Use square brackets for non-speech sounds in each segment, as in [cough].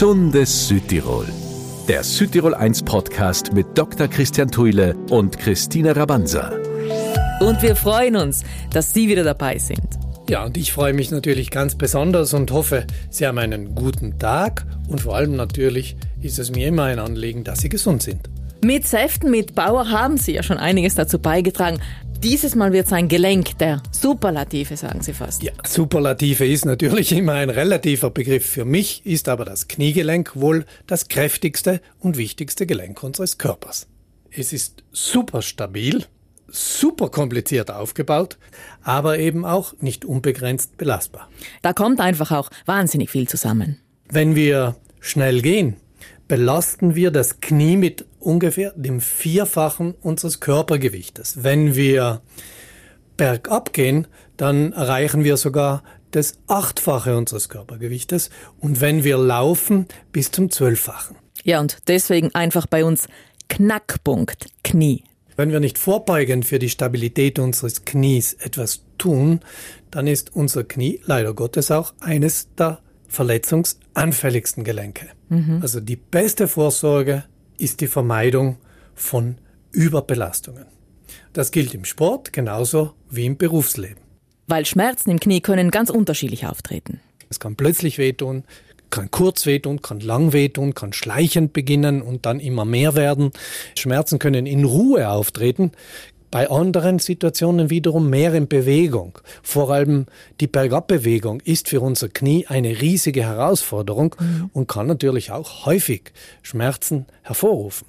Gesundes Südtirol. Der Südtirol 1 Podcast mit Dr. Christian Thuile und Christina Rabanza. Und wir freuen uns, dass Sie wieder dabei sind. Ja, und ich freue mich natürlich ganz besonders und hoffe, Sie haben einen guten Tag und vor allem natürlich ist es mir immer ein Anliegen, dass Sie gesund sind. Mit Säften mit Bauer haben Sie ja schon einiges dazu beigetragen. Dieses Mal wird es ein Gelenk der Superlative, sagen Sie fast. Ja, Superlative ist natürlich immer ein relativer Begriff. Für mich ist aber das Kniegelenk wohl das kräftigste und wichtigste Gelenk unseres Körpers. Es ist super stabil, super kompliziert aufgebaut, aber eben auch nicht unbegrenzt belastbar. Da kommt einfach auch wahnsinnig viel zusammen. Wenn wir schnell gehen, belasten wir das Knie mit ungefähr dem Vierfachen unseres Körpergewichtes. Wenn wir bergab gehen, dann erreichen wir sogar das Achtfache unseres Körpergewichtes und wenn wir laufen, bis zum Zwölffachen. Ja, und deswegen einfach bei uns Knackpunkt Knie. Wenn wir nicht vorbeugend für die Stabilität unseres Knies etwas tun, dann ist unser Knie leider Gottes auch eines der verletzungsanfälligsten Gelenke. Mhm. Also die beste Vorsorge ist die Vermeidung von Überbelastungen. Das gilt im Sport genauso wie im Berufsleben. Weil Schmerzen im Knie können ganz unterschiedlich auftreten. Es kann plötzlich wehtun, kann kurz wehtun, kann lang wehtun, kann schleichend beginnen und dann immer mehr werden. Schmerzen können in Ruhe auftreten, bei anderen Situationen wiederum mehr in Bewegung. Vor allem die Bergabbewegung ist für unser Knie eine riesige Herausforderung mhm. und kann natürlich auch häufig Schmerzen hervorrufen.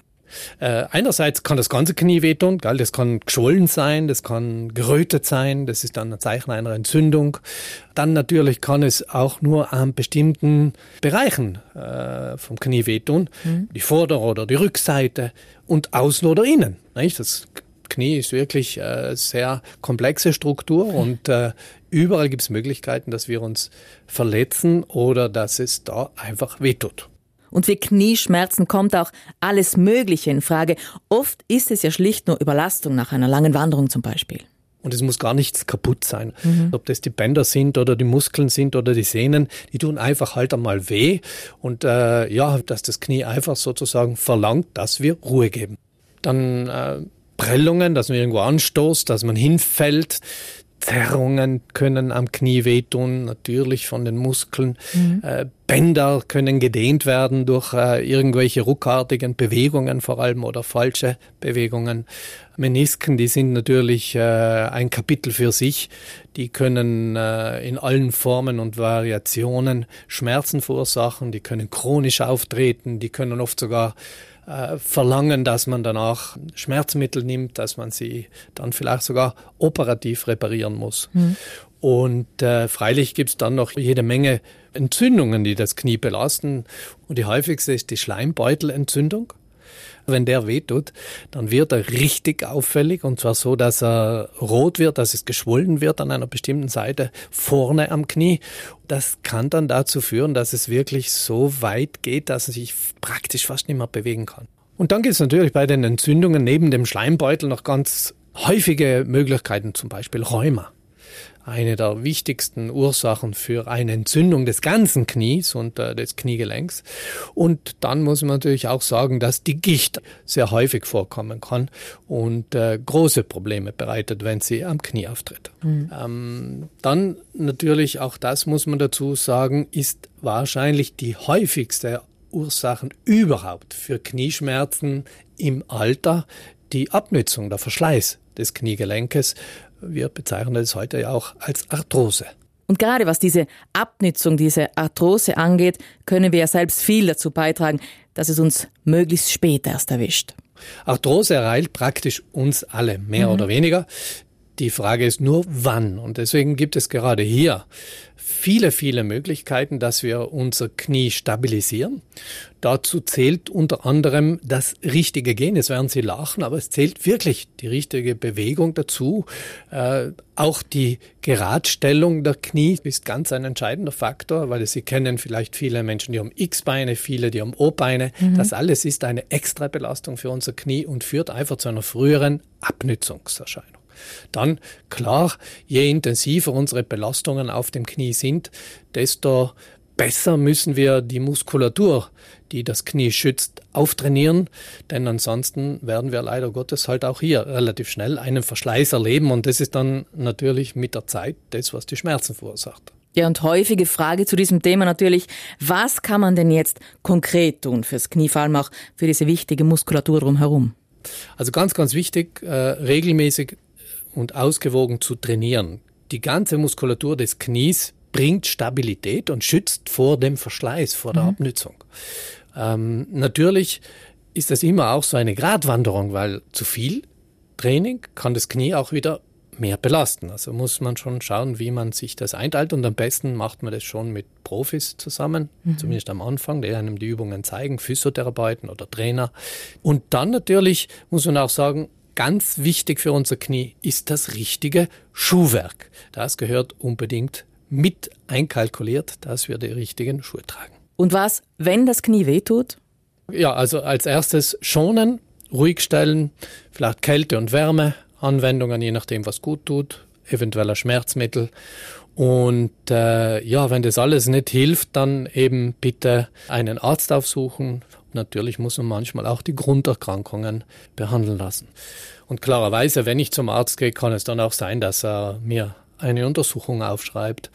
Äh, einerseits kann das ganze Knie wehtun, gell? das kann geschwollen sein, das kann gerötet sein, das ist dann ein Zeichen einer Entzündung. Dann natürlich kann es auch nur an bestimmten Bereichen äh, vom Knie wehtun, mhm. die Vorder- oder die Rückseite und außen oder innen. Nicht? Das Knie ist wirklich äh, sehr komplexe Struktur [laughs] und äh, überall gibt es Möglichkeiten, dass wir uns verletzen oder dass es da einfach wehtut. Und für Knieschmerzen kommt auch alles Mögliche in Frage. Oft ist es ja schlicht nur Überlastung nach einer langen Wanderung zum Beispiel. Und es muss gar nichts kaputt sein. Mhm. Ob das die Bänder sind oder die Muskeln sind oder die Sehnen, die tun einfach halt einmal weh. Und äh, ja, dass das Knie einfach sozusagen verlangt, dass wir Ruhe geben. Dann äh, Prellungen, dass man irgendwo anstoßt, dass man hinfällt. Zerrungen können am Knie wehtun, natürlich von den Muskeln. Mhm. Äh, Bänder können gedehnt werden durch äh, irgendwelche ruckartigen Bewegungen vor allem oder falsche Bewegungen. Menisken, die sind natürlich äh, ein Kapitel für sich. Die können äh, in allen Formen und Variationen Schmerzen verursachen, die können chronisch auftreten, die können oft sogar äh, verlangen, dass man danach Schmerzmittel nimmt, dass man sie dann vielleicht sogar operativ reparieren muss. Mhm. Und äh, freilich gibt es dann noch jede Menge Entzündungen, die das Knie belasten. Und die häufigste ist die Schleimbeutelentzündung. Wenn der wehtut, dann wird er richtig auffällig und zwar so, dass er rot wird, dass es geschwollen wird an einer bestimmten Seite vorne am Knie. Das kann dann dazu führen, dass es wirklich so weit geht, dass er sich praktisch fast nicht mehr bewegen kann. Und dann gibt es natürlich bei den Entzündungen neben dem Schleimbeutel noch ganz häufige Möglichkeiten, zum Beispiel Rheuma eine der wichtigsten Ursachen für eine Entzündung des ganzen Knies und äh, des Kniegelenks. Und dann muss man natürlich auch sagen, dass die Gicht sehr häufig vorkommen kann und äh, große Probleme bereitet, wenn sie am Knie auftritt. Mhm. Ähm, dann natürlich auch das muss man dazu sagen, ist wahrscheinlich die häufigste Ursachen überhaupt für Knieschmerzen im Alter die Abnützung, der Verschleiß des Kniegelenkes, wir bezeichnen es heute ja auch als Arthrose. Und gerade was diese Abnützung, diese Arthrose angeht, können wir ja selbst viel dazu beitragen, dass es uns möglichst spät erst erwischt. Arthrose ereilt praktisch uns alle, mehr mhm. oder weniger. Die Frage ist nur, wann. Und deswegen gibt es gerade hier viele, viele Möglichkeiten, dass wir unser Knie stabilisieren. Dazu zählt unter anderem das richtige Gehen. Jetzt werden Sie lachen, aber es zählt wirklich die richtige Bewegung dazu. Äh, auch die Geradstellung der Knie ist ganz ein entscheidender Faktor, weil Sie kennen vielleicht viele Menschen, die haben X-Beine, viele, die haben O-Beine. Mhm. Das alles ist eine extra Belastung für unser Knie und führt einfach zu einer früheren Abnützungserscheinung. Dann, klar, je intensiver unsere Belastungen auf dem Knie sind, desto besser müssen wir die Muskulatur, die das Knie schützt, auftrainieren, denn ansonsten werden wir leider Gottes halt auch hier relativ schnell einen Verschleiß erleben und das ist dann natürlich mit der Zeit das, was die Schmerzen verursacht. Ja, und häufige Frage zu diesem Thema natürlich, was kann man denn jetzt konkret tun fürs Knie, vor allem auch für diese wichtige Muskulatur drumherum? Also ganz, ganz wichtig, äh, regelmäßig und ausgewogen zu trainieren. Die ganze Muskulatur des Knies bringt Stabilität und schützt vor dem Verschleiß, vor der mhm. Abnützung. Ähm, natürlich ist das immer auch so eine Gratwanderung, weil zu viel Training kann das Knie auch wieder mehr belasten. Also muss man schon schauen, wie man sich das einteilt und am besten macht man das schon mit Profis zusammen, mhm. zumindest am Anfang, die einem die Übungen zeigen, Physiotherapeuten oder Trainer. Und dann natürlich muss man auch sagen, ganz wichtig für unser Knie ist das richtige Schuhwerk. Das gehört unbedingt mit einkalkuliert, dass wir die richtigen Schuhe tragen. Und was, wenn das Knie wehtut? Ja, also als erstes schonen, ruhig stellen, vielleicht Kälte und Wärme, Anwendungen, je nachdem, was gut tut, eventueller Schmerzmittel. Und äh, ja, wenn das alles nicht hilft, dann eben bitte einen Arzt aufsuchen. Natürlich muss man manchmal auch die Grunderkrankungen behandeln lassen. Und klarerweise, wenn ich zum Arzt gehe, kann es dann auch sein, dass er mir eine Untersuchung aufschreibt.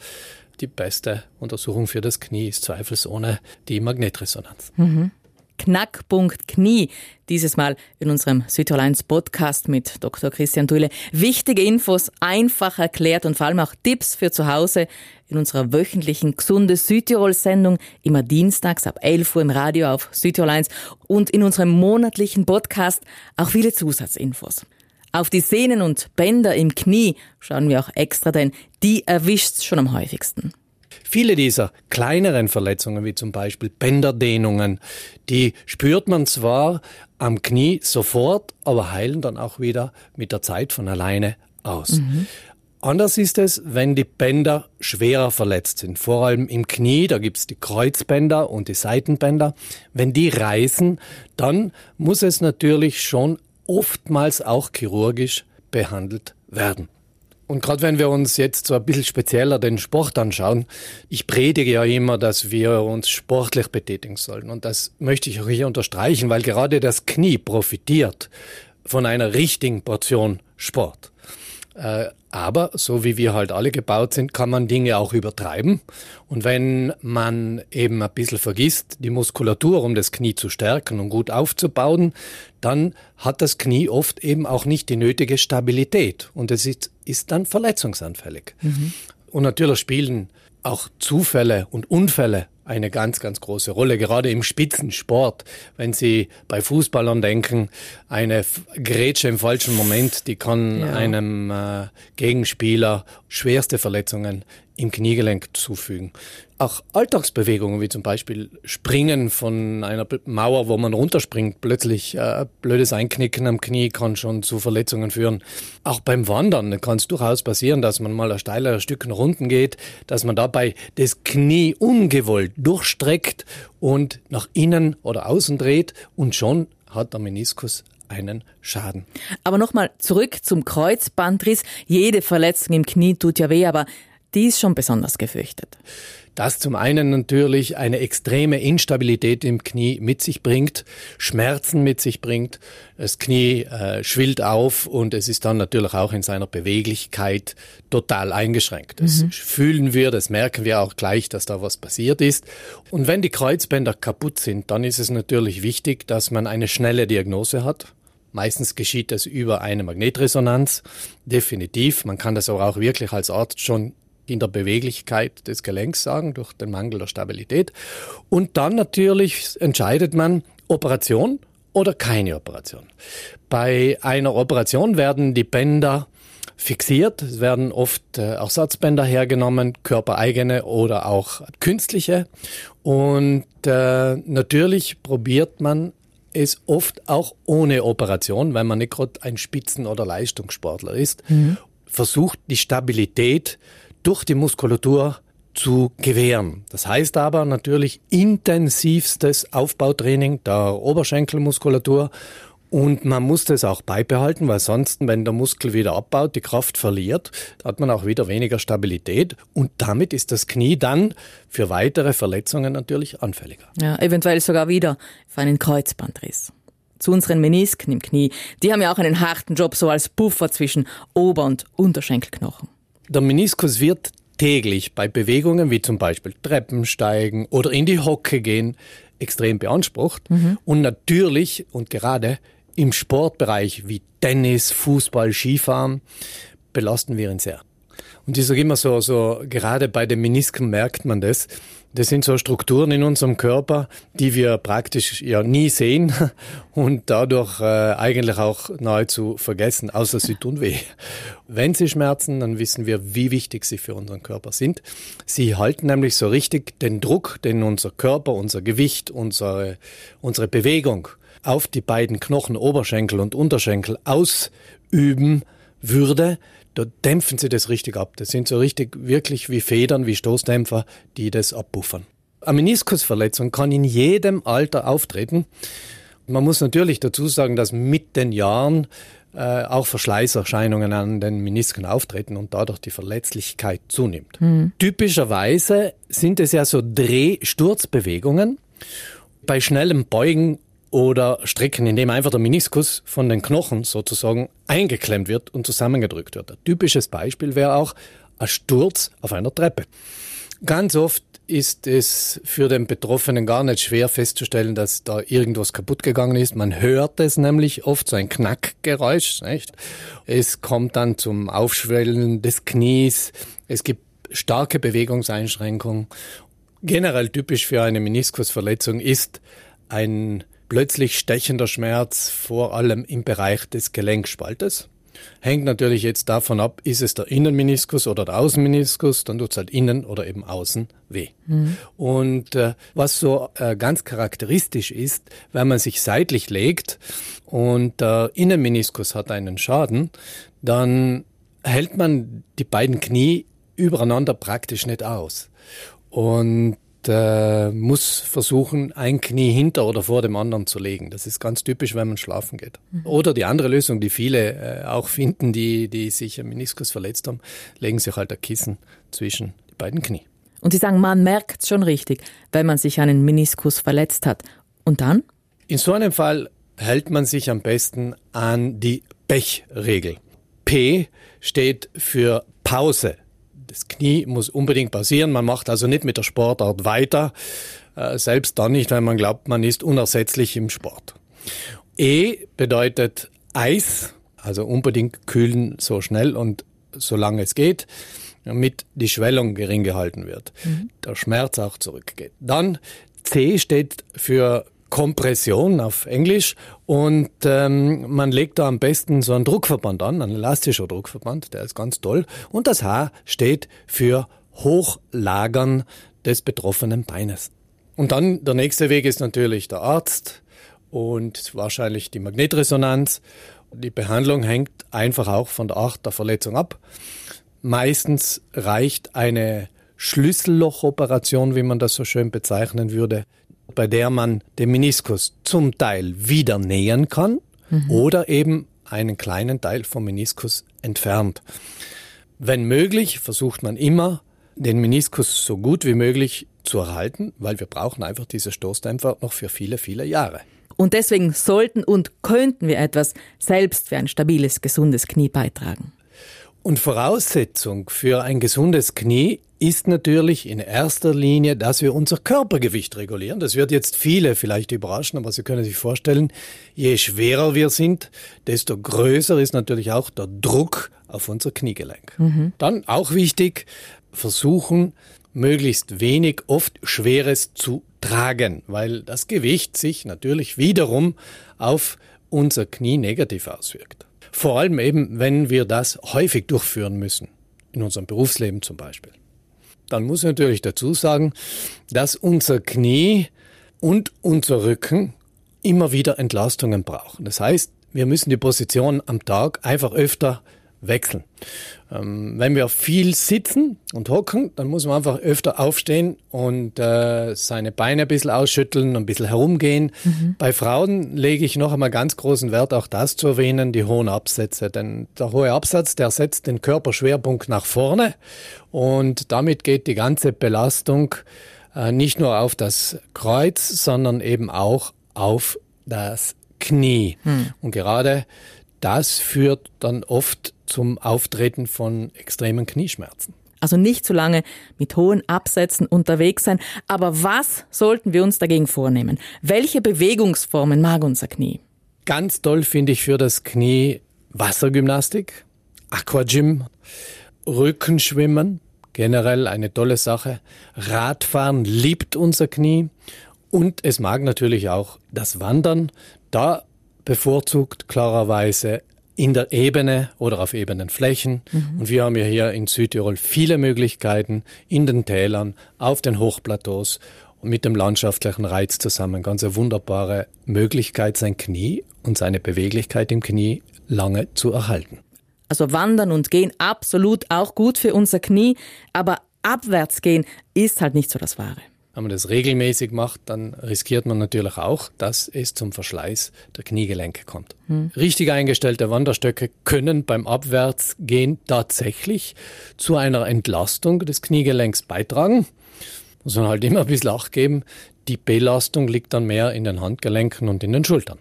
Die beste Untersuchung für das Knie ist zweifelsohne die Magnetresonanz. Mhm. Knackpunkt Knie. Dieses Mal in unserem Südtirol Podcast mit Dr. Christian Thuile. Wichtige Infos, einfach erklärt und vor allem auch Tipps für zu Hause in unserer wöchentlichen Gesunde Südtirol-Sendung, immer dienstags ab 11 Uhr im Radio auf Südtirol 1 und in unserem monatlichen Podcast auch viele Zusatzinfos. Auf die Sehnen und Bänder im Knie schauen wir auch extra, denn die erwischt's schon am häufigsten. Viele dieser kleineren Verletzungen, wie zum Beispiel Bänderdehnungen, die spürt man zwar am Knie sofort, aber heilen dann auch wieder mit der Zeit von alleine aus. Mhm. Anders ist es, wenn die Bänder schwerer verletzt sind, vor allem im Knie, da gibt's die Kreuzbänder und die Seitenbänder. Wenn die reißen, dann muss es natürlich schon oftmals auch chirurgisch behandelt werden. Und gerade wenn wir uns jetzt so ein bisschen spezieller den Sport anschauen, ich predige ja immer, dass wir uns sportlich betätigen sollen. Und das möchte ich auch hier unterstreichen, weil gerade das Knie profitiert von einer richtigen Portion Sport. Äh, aber so wie wir halt alle gebaut sind, kann man Dinge auch übertreiben. Und wenn man eben ein bisschen vergisst, die Muskulatur, um das Knie zu stärken und gut aufzubauen, dann hat das Knie oft eben auch nicht die nötige Stabilität und es ist, ist dann verletzungsanfällig. Mhm. Und natürlich spielen auch Zufälle und Unfälle eine ganz, ganz große Rolle, gerade im Spitzensport. Wenn Sie bei Fußballern denken, eine Grätsche im falschen Moment, die kann ja. einem äh, Gegenspieler schwerste Verletzungen im Kniegelenk zufügen. Auch Alltagsbewegungen, wie zum Beispiel Springen von einer Mauer, wo man runterspringt, plötzlich äh, blödes Einknicken am Knie kann schon zu Verletzungen führen. Auch beim Wandern kann es durchaus passieren, dass man mal ein steiler Stück nach unten geht, dass man dabei das Knie ungewollt durchstreckt und nach innen oder außen dreht und schon hat der Meniskus einen Schaden. Aber nochmal zurück zum Kreuzbandriss. Jede Verletzung im Knie tut ja weh, aber die ist schon besonders gefürchtet. Das zum einen natürlich eine extreme Instabilität im Knie mit sich bringt, Schmerzen mit sich bringt, das Knie äh, schwillt auf und es ist dann natürlich auch in seiner Beweglichkeit total eingeschränkt. Das mhm. fühlen wir, das merken wir auch gleich, dass da was passiert ist. Und wenn die Kreuzbänder kaputt sind, dann ist es natürlich wichtig, dass man eine schnelle Diagnose hat. Meistens geschieht das über eine Magnetresonanz. Definitiv. Man kann das aber auch wirklich als Arzt schon in der Beweglichkeit des Gelenks sagen, durch den Mangel der Stabilität. Und dann natürlich entscheidet man Operation oder keine Operation. Bei einer Operation werden die Bänder fixiert. Es werden oft äh, Ersatzbänder hergenommen, körpereigene oder auch künstliche. Und äh, natürlich probiert man es oft auch ohne Operation, wenn man nicht gerade ein Spitzen- oder Leistungssportler ist, mhm. versucht die Stabilität durch die Muskulatur zu gewähren. Das heißt aber natürlich intensivstes Aufbautraining der Oberschenkelmuskulatur Und man muss das auch beibehalten, weil sonst, wenn der Muskel wieder abbaut, die Kraft verliert, hat man auch wieder weniger Stabilität und damit ist das Knie dann für weitere Verletzungen natürlich anfälliger. Ja, eventuell sogar wieder für einen Kreuzbandriss. Zu unseren Menisken im Knie. Die haben ja auch einen harten Job so als Puffer zwischen Ober- und Unterschenkelknochen. Der Meniskus wird täglich bei Bewegungen wie zum Beispiel Treppensteigen oder in die Hocke gehen extrem beansprucht. Mhm. Und natürlich und gerade im Sportbereich wie Tennis, Fußball, Skifahren belasten wir ihn sehr. Und ich sage immer so, so, gerade bei den Menisken merkt man das. Das sind so Strukturen in unserem Körper, die wir praktisch ja nie sehen [laughs] und dadurch äh, eigentlich auch nahezu vergessen, außer sie tun weh. Wenn sie schmerzen, dann wissen wir, wie wichtig sie für unseren Körper sind. Sie halten nämlich so richtig den Druck, den unser Körper, unser Gewicht, unsere, unsere Bewegung auf die beiden Knochen, Oberschenkel und Unterschenkel ausüben würde, da dämpfen sie das richtig ab. Das sind so richtig wirklich wie Federn, wie Stoßdämpfer, die das abpuffern. Eine Meniskusverletzung kann in jedem Alter auftreten. Man muss natürlich dazu sagen, dass mit den Jahren äh, auch Verschleißerscheinungen an den Menisken auftreten und dadurch die Verletzlichkeit zunimmt. Mhm. Typischerweise sind es ja so Dreh-Sturzbewegungen. Bei schnellem Beugen oder Strecken, in dem einfach der Meniskus von den Knochen sozusagen eingeklemmt wird und zusammengedrückt wird. Ein typisches Beispiel wäre auch ein Sturz auf einer Treppe. Ganz oft ist es für den Betroffenen gar nicht schwer festzustellen, dass da irgendwas kaputt gegangen ist. Man hört es nämlich oft, so ein Knackgeräusch. Nicht? Es kommt dann zum Aufschwellen des Knies. Es gibt starke Bewegungseinschränkungen. Generell typisch für eine Meniskusverletzung ist ein plötzlich stechender Schmerz, vor allem im Bereich des Gelenkspaltes. Hängt natürlich jetzt davon ab, ist es der Innenmeniskus oder der Außenmeniskus, dann tut es halt innen oder eben außen weh. Mhm. Und äh, was so äh, ganz charakteristisch ist, wenn man sich seitlich legt und der Innenmeniskus hat einen Schaden, dann hält man die beiden Knie übereinander praktisch nicht aus. Und äh, muss versuchen, ein Knie hinter oder vor dem anderen zu legen. Das ist ganz typisch, wenn man schlafen geht. Mhm. Oder die andere Lösung, die viele äh, auch finden, die, die sich am Meniskus verletzt haben, legen sich halt ein Kissen zwischen die beiden Knie. Und Sie sagen, man merkt schon richtig, wenn man sich einen Meniskus verletzt hat. Und dann? In so einem Fall hält man sich am besten an die Pechregel. P steht für Pause das Knie muss unbedingt passieren. Man macht also nicht mit der Sportart weiter, äh, selbst dann nicht, wenn man glaubt, man ist unersetzlich im Sport. E bedeutet Eis, also unbedingt kühlen so schnell und solange es geht, damit die Schwellung gering gehalten wird, mhm. der Schmerz auch zurückgeht. Dann C steht für Kompression auf Englisch und ähm, man legt da am besten so einen Druckverband an, ein elastischer Druckverband, der ist ganz toll. Und das H steht für Hochlagern des betroffenen Beines. Und dann der nächste Weg ist natürlich der Arzt und wahrscheinlich die Magnetresonanz. Die Behandlung hängt einfach auch von der Art der Verletzung ab. Meistens reicht eine Schlüssellochoperation, wie man das so schön bezeichnen würde, bei der man den Meniskus zum Teil wieder nähern kann mhm. oder eben einen kleinen Teil vom Meniskus entfernt. Wenn möglich, versucht man immer, den Meniskus so gut wie möglich zu erhalten, weil wir brauchen einfach diese Stoßdämpfer noch für viele, viele Jahre. Und deswegen sollten und könnten wir etwas selbst für ein stabiles, gesundes Knie beitragen. Und Voraussetzung für ein gesundes Knie ist natürlich in erster Linie, dass wir unser Körpergewicht regulieren. Das wird jetzt viele vielleicht überraschen, aber Sie können sich vorstellen, je schwerer wir sind, desto größer ist natürlich auch der Druck auf unser Kniegelenk. Mhm. Dann auch wichtig, versuchen, möglichst wenig, oft Schweres zu tragen, weil das Gewicht sich natürlich wiederum auf unser Knie negativ auswirkt. Vor allem eben, wenn wir das häufig durchführen müssen, in unserem Berufsleben zum Beispiel. Dann muss ich natürlich dazu sagen, dass unser Knie und unser Rücken immer wieder Entlastungen brauchen. Das heißt, wir müssen die Position am Tag einfach öfter wechseln. Ähm, wenn wir viel sitzen und hocken, dann muss man einfach öfter aufstehen und äh, seine Beine ein bisschen ausschütteln, ein bisschen herumgehen. Mhm. Bei Frauen lege ich noch einmal ganz großen Wert, auch das zu erwähnen, die hohen Absätze. Denn der hohe Absatz, der setzt den Körperschwerpunkt nach vorne und damit geht die ganze Belastung äh, nicht nur auf das Kreuz, sondern eben auch auf das Knie. Mhm. Und gerade das führt dann oft zum Auftreten von extremen Knieschmerzen. Also nicht zu lange mit hohen Absätzen unterwegs sein. Aber was sollten wir uns dagegen vornehmen? Welche Bewegungsformen mag unser Knie? Ganz toll finde ich für das Knie Wassergymnastik, Aquagym, Rückenschwimmen, generell eine tolle Sache. Radfahren liebt unser Knie und es mag natürlich auch das Wandern. Da bevorzugt klarerweise in der Ebene oder auf ebenen Flächen. Mhm. Und wir haben ja hier in Südtirol viele Möglichkeiten in den Tälern, auf den Hochplateaus und mit dem landschaftlichen Reiz zusammen. Ganz eine wunderbare Möglichkeit, sein Knie und seine Beweglichkeit im Knie lange zu erhalten. Also wandern und gehen absolut auch gut für unser Knie, aber abwärts gehen ist halt nicht so das Wahre. Wenn man das regelmäßig macht, dann riskiert man natürlich auch, dass es zum Verschleiß der Kniegelenke kommt. Hm. Richtig eingestellte Wanderstöcke können beim Abwärtsgehen tatsächlich zu einer Entlastung des Kniegelenks beitragen. Muss man halt immer ein bisschen Acht geben. Die Belastung liegt dann mehr in den Handgelenken und in den Schultern.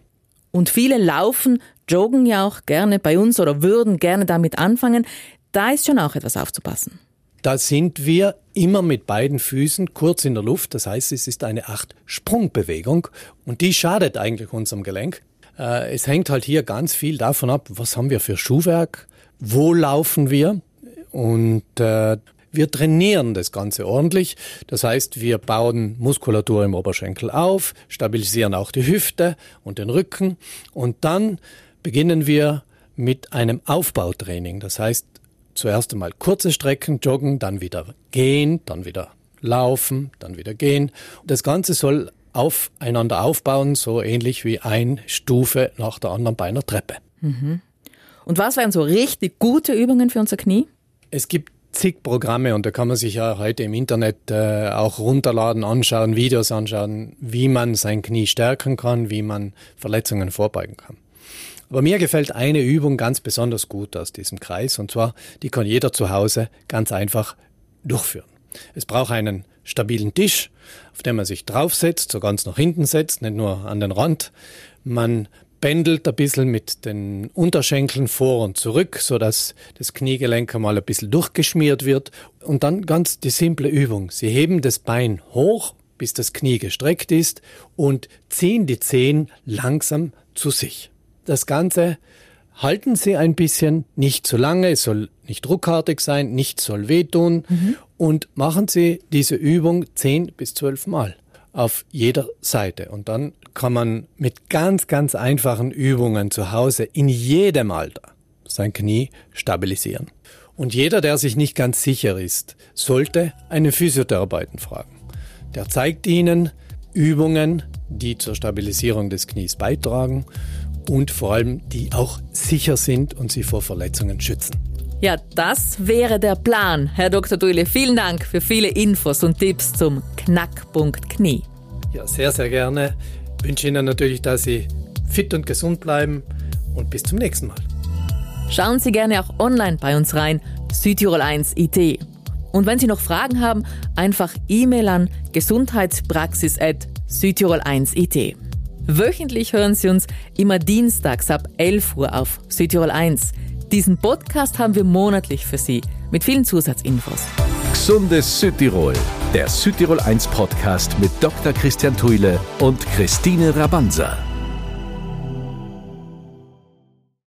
Und viele laufen, joggen ja auch gerne bei uns oder würden gerne damit anfangen. Da ist schon auch etwas aufzupassen. Da sind wir immer mit beiden Füßen kurz in der Luft. Das heißt, es ist eine Acht-Sprung-Bewegung und die schadet eigentlich unserem Gelenk. Äh, es hängt halt hier ganz viel davon ab, was haben wir für Schuhwerk, wo laufen wir und äh, wir trainieren das Ganze ordentlich. Das heißt, wir bauen Muskulatur im Oberschenkel auf, stabilisieren auch die Hüfte und den Rücken und dann beginnen wir mit einem Aufbautraining. Das heißt, zuerst einmal kurze Strecken joggen, dann wieder gehen, dann wieder laufen, dann wieder gehen. Das Ganze soll aufeinander aufbauen, so ähnlich wie ein Stufe nach der anderen bei einer Treppe. Mhm. Und was wären so richtig gute Übungen für unser Knie? Es gibt zig Programme und da kann man sich ja heute im Internet äh, auch runterladen, anschauen, Videos anschauen, wie man sein Knie stärken kann, wie man Verletzungen vorbeugen kann. Aber mir gefällt eine Übung ganz besonders gut aus diesem Kreis und zwar, die kann jeder zu Hause ganz einfach durchführen. Es braucht einen stabilen Tisch, auf dem man sich draufsetzt, so ganz nach hinten setzt, nicht nur an den Rand. Man pendelt ein bisschen mit den Unterschenkeln vor und zurück, so dass das Kniegelenk einmal ein bisschen durchgeschmiert wird. Und dann ganz die simple Übung. Sie heben das Bein hoch, bis das Knie gestreckt ist und ziehen die Zehen langsam zu sich. Das Ganze halten Sie ein bisschen, nicht zu lange, es soll nicht ruckartig sein, nichts soll wehtun mhm. und machen Sie diese Übung zehn bis zwölf Mal auf jeder Seite. Und dann kann man mit ganz, ganz einfachen Übungen zu Hause in jedem Alter sein Knie stabilisieren. Und jeder, der sich nicht ganz sicher ist, sollte einen Physiotherapeuten fragen. Der zeigt Ihnen Übungen, die zur Stabilisierung des Knies beitragen und vor allem die auch sicher sind und sie vor Verletzungen schützen. Ja, das wäre der Plan, Herr Dr. Duile. Vielen Dank für viele Infos und Tipps zum Knackpunkt Knie. Ja, sehr, sehr gerne. Ich wünsche Ihnen natürlich, dass Sie fit und gesund bleiben und bis zum nächsten Mal. Schauen Sie gerne auch online bei uns rein, Südtirol 1 IT. Und wenn Sie noch Fragen haben, einfach E-Mail an gesundheitspraxis.südtirol 1 IT. Wöchentlich hören Sie uns immer dienstags ab 11 Uhr auf Südtirol 1. Diesen Podcast haben wir monatlich für Sie mit vielen Zusatzinfos. Gesundes Südtirol, der Südtirol 1 Podcast mit Dr. Christian Thuile und Christine Rabanza.